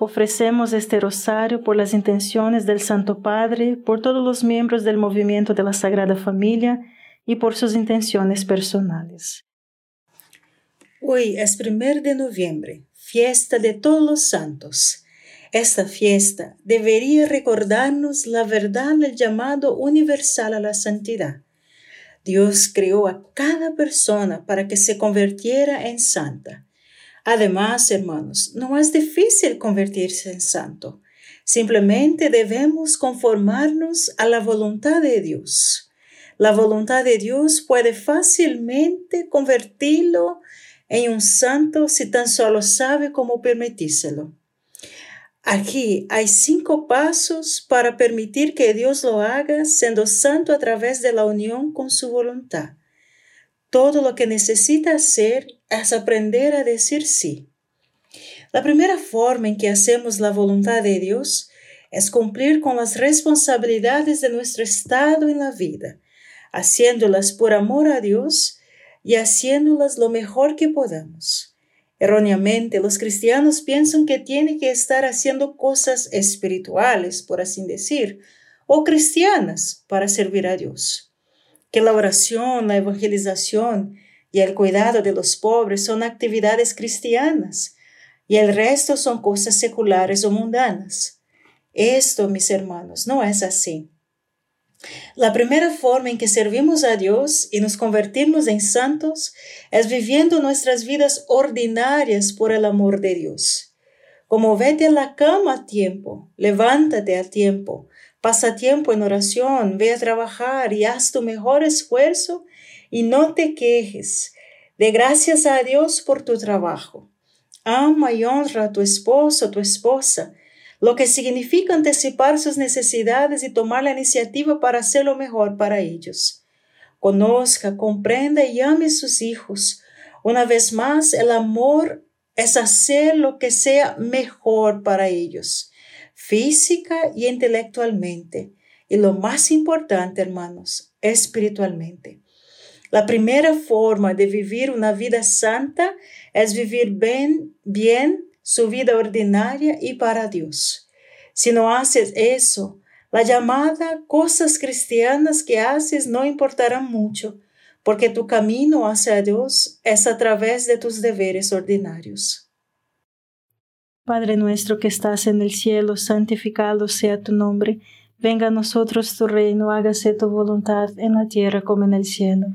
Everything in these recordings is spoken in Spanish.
Ofrecemos este rosario por las intenciones del Santo Padre, por todos los miembros del movimiento de la Sagrada Familia y por sus intenciones personales. Hoy es primer de noviembre, fiesta de todos los santos. Esta fiesta debería recordarnos la verdad del llamado universal a la santidad. Dios creó a cada persona para que se convirtiera en santa. Además, hermanos, no es difícil convertirse en santo. Simplemente debemos conformarnos a la voluntad de Dios. La voluntad de Dios puede fácilmente convertirlo en un santo si tan solo sabe cómo permitírselo. Aquí hay cinco pasos para permitir que Dios lo haga siendo santo a través de la unión con su voluntad. Todo lo que necesita hacer es aprender a decir sí. La primera forma en que hacemos la voluntad de Dios es cumplir con las responsabilidades de nuestro estado en la vida, haciéndolas por amor a Dios y haciéndolas lo mejor que podamos. Erróneamente, los cristianos piensan que tienen que estar haciendo cosas espirituales, por así decir, o cristianas para servir a Dios que la oración, la evangelización y el cuidado de los pobres son actividades cristianas y el resto son cosas seculares o mundanas. Esto, mis hermanos, no es así. La primera forma en que servimos a Dios y nos convertimos en santos es viviendo nuestras vidas ordinarias por el amor de Dios. Como vete a la cama a tiempo, levántate a tiempo, Pasa tiempo en oración, ve a trabajar y haz tu mejor esfuerzo y no te quejes. De gracias a Dios por tu trabajo. Ama y honra a tu esposo, tu esposa, lo que significa anticipar sus necesidades y tomar la iniciativa para hacer lo mejor para ellos. Conozca, comprenda y ame a sus hijos. Una vez más, el amor es hacer lo que sea mejor para ellos física y intelectualmente. Y lo más importante, hermanos, espiritualmente. La primera forma de vivir una vida santa es vivir bien, su vida ordinaria y para Dios. Si no haces eso, la llamada cosas cristianas que haces no importarán mucho, porque tu camino hacia Dios es a través de tus deberes ordinarios. Padre nuestro que estás en el cielo, santificado sea tu nombre. Venga a nosotros tu reino, hágase tu voluntad en la tierra como en el cielo.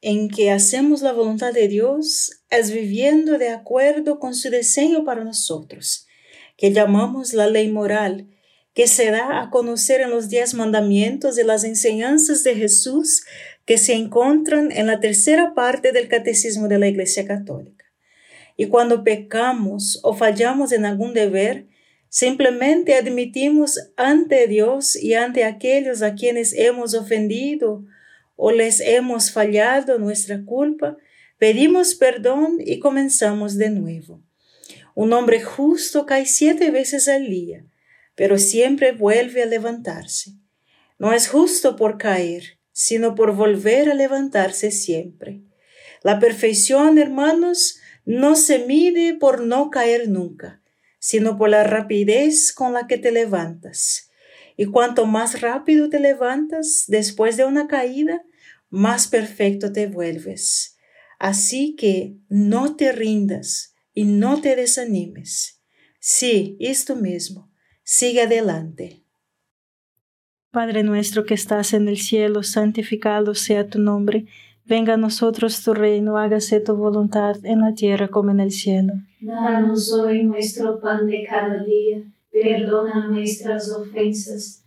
en que hacemos la voluntad de Dios es viviendo de acuerdo con su diseño para nosotros, que llamamos la ley moral, que se da a conocer en los diez mandamientos y las enseñanzas de Jesús que se encuentran en la tercera parte del Catecismo de la Iglesia Católica. Y cuando pecamos o fallamos en algún deber, simplemente admitimos ante Dios y ante aquellos a quienes hemos ofendido o les hemos fallado nuestra culpa, pedimos perdón y comenzamos de nuevo. Un hombre justo cae siete veces al día, pero siempre vuelve a levantarse. No es justo por caer, sino por volver a levantarse siempre. La perfección, hermanos, no se mide por no caer nunca, sino por la rapidez con la que te levantas. Y cuanto más rápido te levantas después de una caída, más perfecto te vuelves. Así que no te rindas y no te desanimes. Sí, esto mismo. Sigue adelante. Padre nuestro que estás en el cielo, santificado sea tu nombre Venga a nosotros tu reino, hágase tu voluntad en la tierra como en el cielo. Danos hoy nuestro pan de cada día, perdona nuestras ofensas,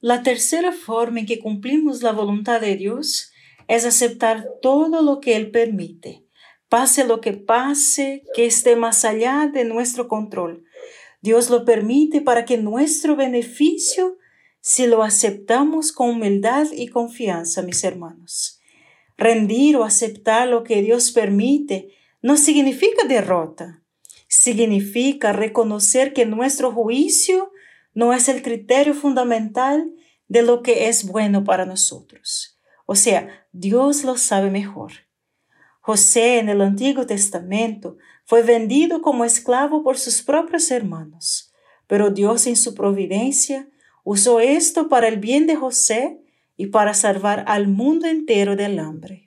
La tercera forma en que cumplimos la voluntad de Dios es aceptar todo lo que Él permite, pase lo que pase, que esté más allá de nuestro control. Dios lo permite para que nuestro beneficio, si lo aceptamos con humildad y confianza, mis hermanos. Rendir o aceptar lo que Dios permite no significa derrota. Significa reconocer que nuestro juicio no es el criterio fundamental de lo que es bueno para nosotros. O sea, Dios lo sabe mejor. José en el Antiguo Testamento fue vendido como esclavo por sus propios hermanos, pero Dios en su providencia usó esto para el bien de José y para salvar al mundo entero del hambre.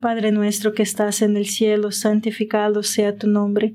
Padre nuestro que estás en el cielo, santificado sea tu nombre.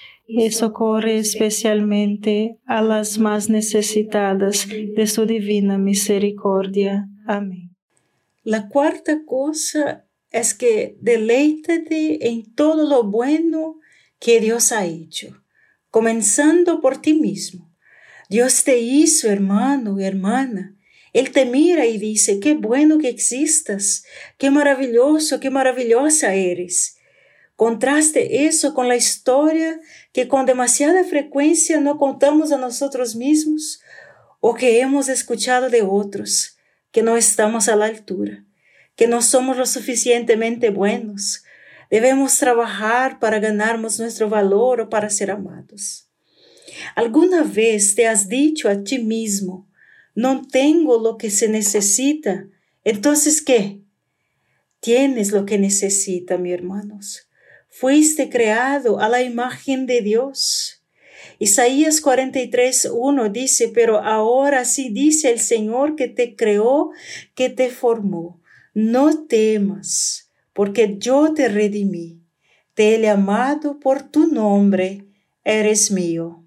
y socorre especialmente a las más necesitadas de su divina misericordia. Amén. La cuarta cosa es que deleítate en todo lo bueno que Dios ha hecho, comenzando por ti mismo. Dios te hizo hermano y hermana. Él te mira y dice, qué bueno que existas, qué maravilloso, qué maravillosa eres. Contraste eso con la historia que con demasiada frecuencia no contamos a nosotros mismos o que hemos escuchado de otros, que no estamos a la altura, que no somos lo suficientemente buenos. Debemos trabajar para ganarnos nuestro valor o para ser amados. ¿Alguna vez te has dicho a ti mismo, no tengo lo que se necesita? Entonces, ¿qué? Tienes lo que necesita, mi hermanos fuiste creado a la imagen de Dios. Isaías 43, 1 dice, pero ahora sí dice el Señor que te creó, que te formó. No temas, porque yo te redimí. Te he llamado por tu nombre, eres mío.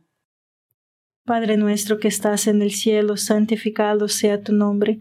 Padre nuestro que estás en el cielo, santificado sea tu nombre.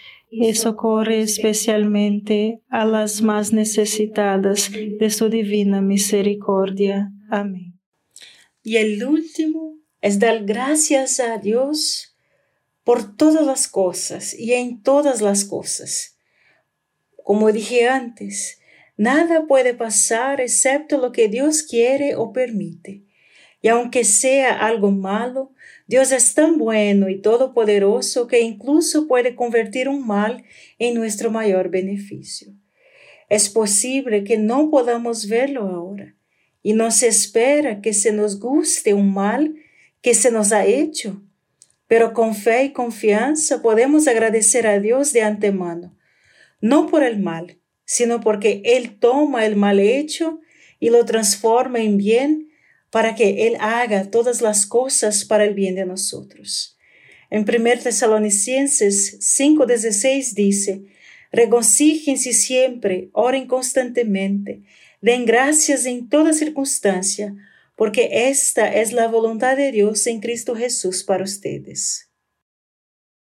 y socorre especialmente a las más necesitadas de su divina misericordia. Amén. Y el último es dar gracias a Dios por todas las cosas y en todas las cosas. Como dije antes, nada puede pasar excepto lo que Dios quiere o permite. Y aunque sea algo malo, Dios es tan bueno y todopoderoso que incluso puede convertir un mal en nuestro mayor beneficio. Es posible que no podamos verlo ahora y no se espera que se nos guste un mal que se nos ha hecho, pero con fe y confianza podemos agradecer a Dios de antemano, no por el mal, sino porque Él toma el mal hecho y lo transforma en bien para que Él haga todas las cosas para el bien de nosotros. En 1 Tesalonicenses 5:16 dice, regocíjense siempre, oren constantemente, den gracias en toda circunstancia, porque esta es la voluntad de Dios en Cristo Jesús para ustedes.